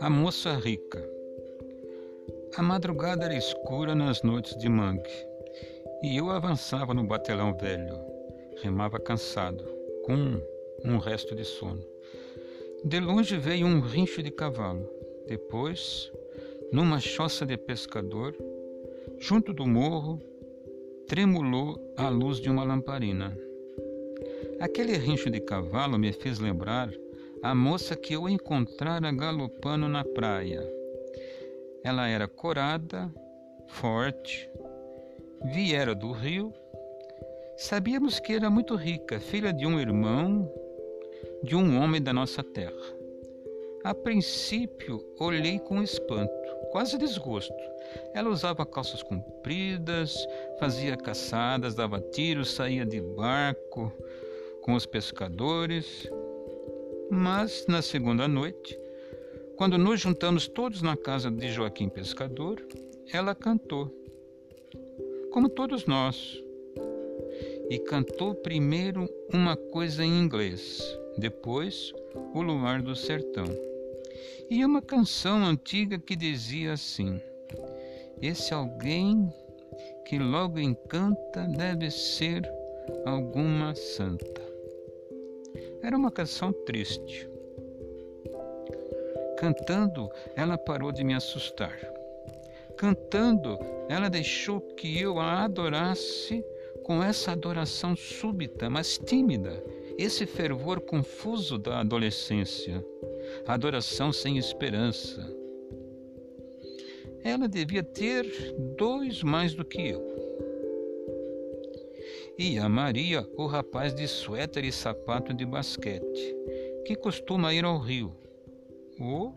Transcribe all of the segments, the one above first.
A moça rica. A madrugada era escura nas noites de mangue, e eu avançava no batelão velho. Remava cansado, com um resto de sono. De longe veio um rincho de cavalo. Depois, numa choça de pescador, junto do morro, tremulou a luz de uma lamparina. Aquele rincho de cavalo me fez lembrar a moça que eu encontrara galopando na praia. Ela era corada, forte, viera do rio. Sabíamos que era muito rica, filha de um irmão de um homem da nossa terra. A princípio, olhei com espanto, quase desgosto. Ela usava calças compridas, fazia caçadas, dava tiros, saía de barco com os pescadores. Mas na segunda noite, quando nos juntamos todos na casa de Joaquim Pescador, ela cantou, como todos nós. E cantou primeiro uma coisa em inglês, depois O Luar do Sertão. E uma canção antiga que dizia assim: Esse alguém que logo encanta deve ser alguma santa. Era uma canção triste. Cantando, ela parou de me assustar. Cantando, ela deixou que eu a adorasse com essa adoração súbita, mas tímida, esse fervor confuso da adolescência, adoração sem esperança. Ela devia ter dois mais do que eu e a Maria, o rapaz de suéter e sapato de basquete, que costuma ir ao rio. Ou,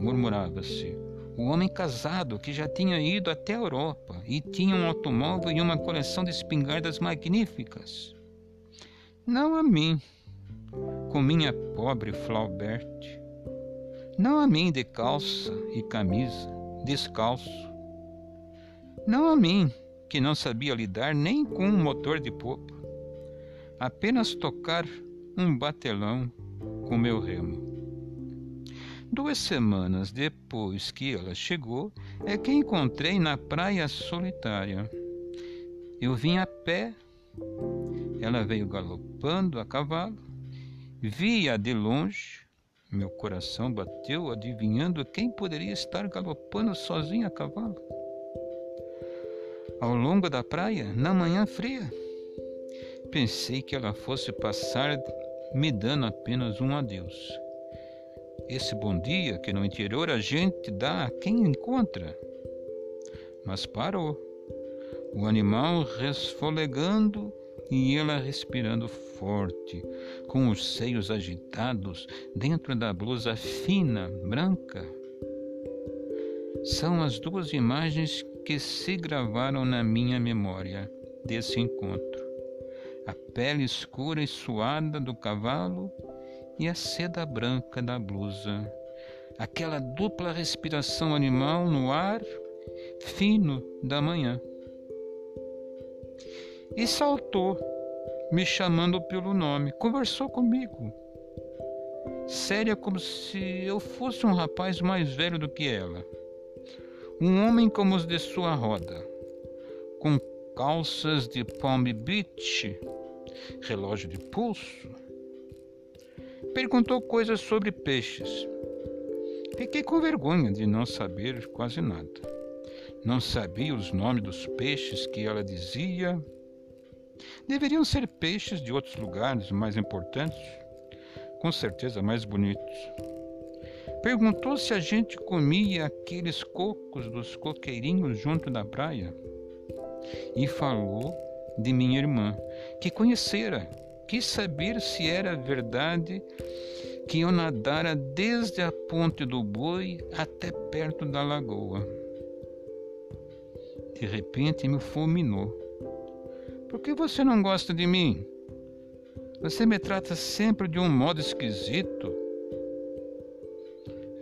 murmurava-se, o homem casado que já tinha ido até a Europa e tinha um automóvel e uma coleção de espingardas magníficas. Não a mim, com minha pobre Flaubert. Não a mim de calça e camisa, descalço. Não a mim, que não sabia lidar nem com um motor de popa, apenas tocar um batelão com meu remo. Duas semanas depois que ela chegou, é que encontrei na praia solitária. Eu vim a pé, ela veio galopando a cavalo, vi-a de longe, meu coração bateu adivinhando quem poderia estar galopando sozinho a cavalo ao longo da praia na manhã fria. Pensei que ela fosse passar me dando apenas um adeus. Esse bom dia que no interior a gente dá a quem encontra. Mas parou. O animal resfolegando e ela respirando forte, com os seios agitados dentro da blusa fina, branca. São as duas imagens que se gravaram na minha memória desse encontro. A pele escura e suada do cavalo e a seda branca da blusa. Aquela dupla respiração animal no ar fino da manhã. E saltou, me chamando pelo nome, conversou comigo. Séria como se eu fosse um rapaz mais velho do que ela. Um homem como os de sua roda, com calças de Palm Beach, relógio de pulso. Perguntou coisas sobre peixes. Fiquei com vergonha de não saber quase nada. Não sabia os nomes dos peixes que ela dizia. Deveriam ser peixes de outros lugares mais importantes, com certeza mais bonitos. Perguntou se a gente comia aqueles cocos dos coqueirinhos junto da praia. E falou de minha irmã, que conhecera, quis saber se era verdade que eu nadara desde a ponte do boi até perto da lagoa. De repente me fulminou. Por que você não gosta de mim? Você me trata sempre de um modo esquisito.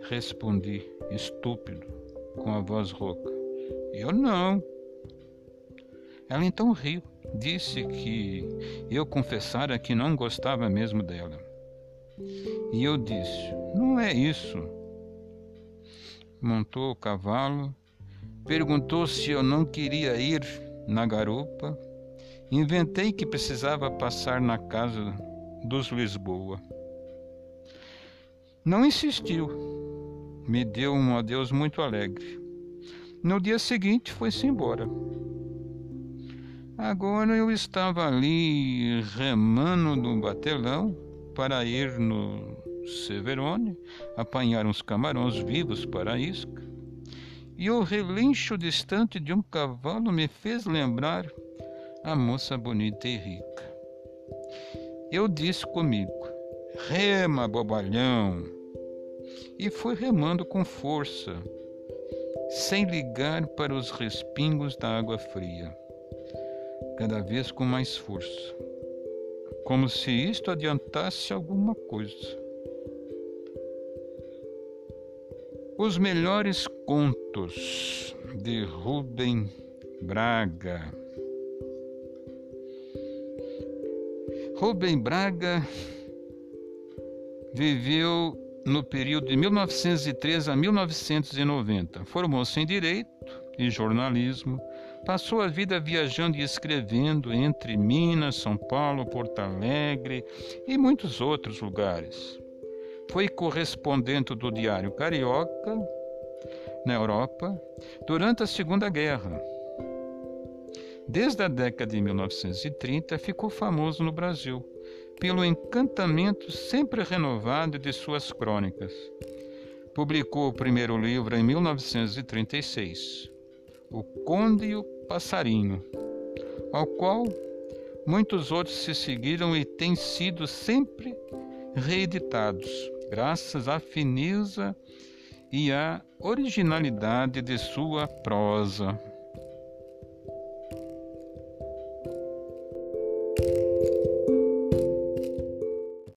Respondi, estúpido, com a voz rouca. Eu não. Ela então riu disse que eu confessara que não gostava mesmo dela. E eu disse: Não é isso. Montou o cavalo, perguntou se eu não queria ir na garupa. Inventei que precisava passar na casa dos Lisboa. Não insistiu. Me deu um adeus muito alegre. No dia seguinte foi-se embora. Agora eu estava ali remando no batelão para ir no Severone apanhar uns camarões vivos para a isca. E o relincho distante de um cavalo me fez lembrar a moça bonita e rica. Eu disse comigo: rema, bobalhão! E fui remando com força, sem ligar para os respingos da água fria, cada vez com mais força, como se isto adiantasse alguma coisa. Os melhores contos de Rubem Braga. Rubem Braga viveu no período de 1903 a 1990. Formou-se em Direito e Jornalismo. Passou a vida viajando e escrevendo entre Minas, São Paulo, Porto Alegre e muitos outros lugares. Foi correspondente do Diário Carioca na Europa durante a Segunda Guerra. Desde a década de 1930 ficou famoso no Brasil pelo encantamento sempre renovado de suas crônicas. Publicou o primeiro livro em 1936, O Conde e o Passarinho, ao qual muitos outros se seguiram e têm sido sempre reeditados, graças à fineza e à originalidade de sua prosa.